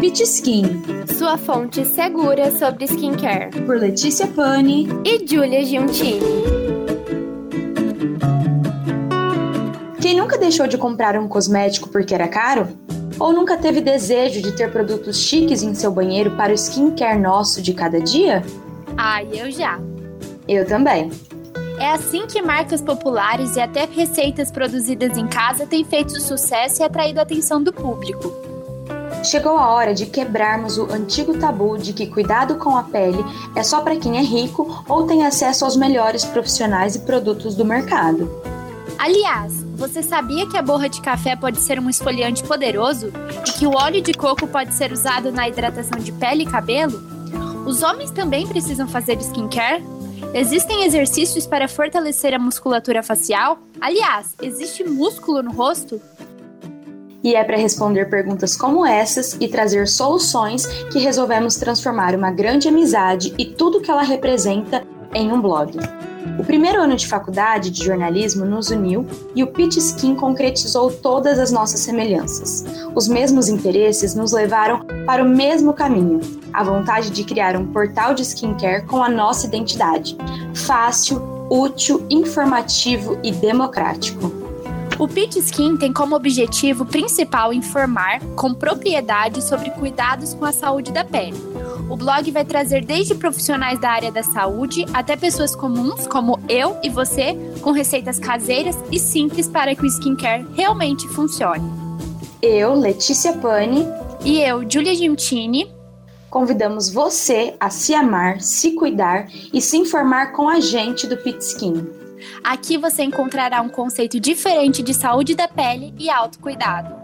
Pit Skin, sua fonte segura sobre skincare. Por Letícia Pani e Julia Giuntini. Quem nunca deixou de comprar um cosmético porque era caro? Ou nunca teve desejo de ter produtos chiques em seu banheiro para o skincare nosso de cada dia? Ah, eu já. Eu também. É assim que marcas populares e até receitas produzidas em casa têm feito sucesso e atraído a atenção do público. Chegou a hora de quebrarmos o antigo tabu de que cuidado com a pele é só para quem é rico ou tem acesso aos melhores profissionais e produtos do mercado. Aliás, você sabia que a borra de café pode ser um esfoliante poderoso e que o óleo de coco pode ser usado na hidratação de pele e cabelo? Os homens também precisam fazer skincare? Existem exercícios para fortalecer a musculatura facial? Aliás, existe músculo no rosto? E é para responder perguntas como essas e trazer soluções que resolvemos transformar uma grande amizade e tudo que ela representa em um blog. O primeiro ano de faculdade de jornalismo nos uniu e o Pitch Skin concretizou todas as nossas semelhanças. Os mesmos interesses nos levaram para o mesmo caminho, a vontade de criar um portal de skincare com a nossa identidade. Fácil, útil, informativo e democrático. O Pitch Skin tem como objetivo principal informar com propriedade sobre cuidados com a saúde da pele o blog vai trazer desde profissionais da área da saúde até pessoas comuns, como eu e você, com receitas caseiras e simples para que o skincare realmente funcione. Eu, Letícia Pani. E eu, Julia Giuntini. Convidamos você a se amar, se cuidar e se informar com a gente do Pit Skin. Aqui você encontrará um conceito diferente de saúde da pele e autocuidado.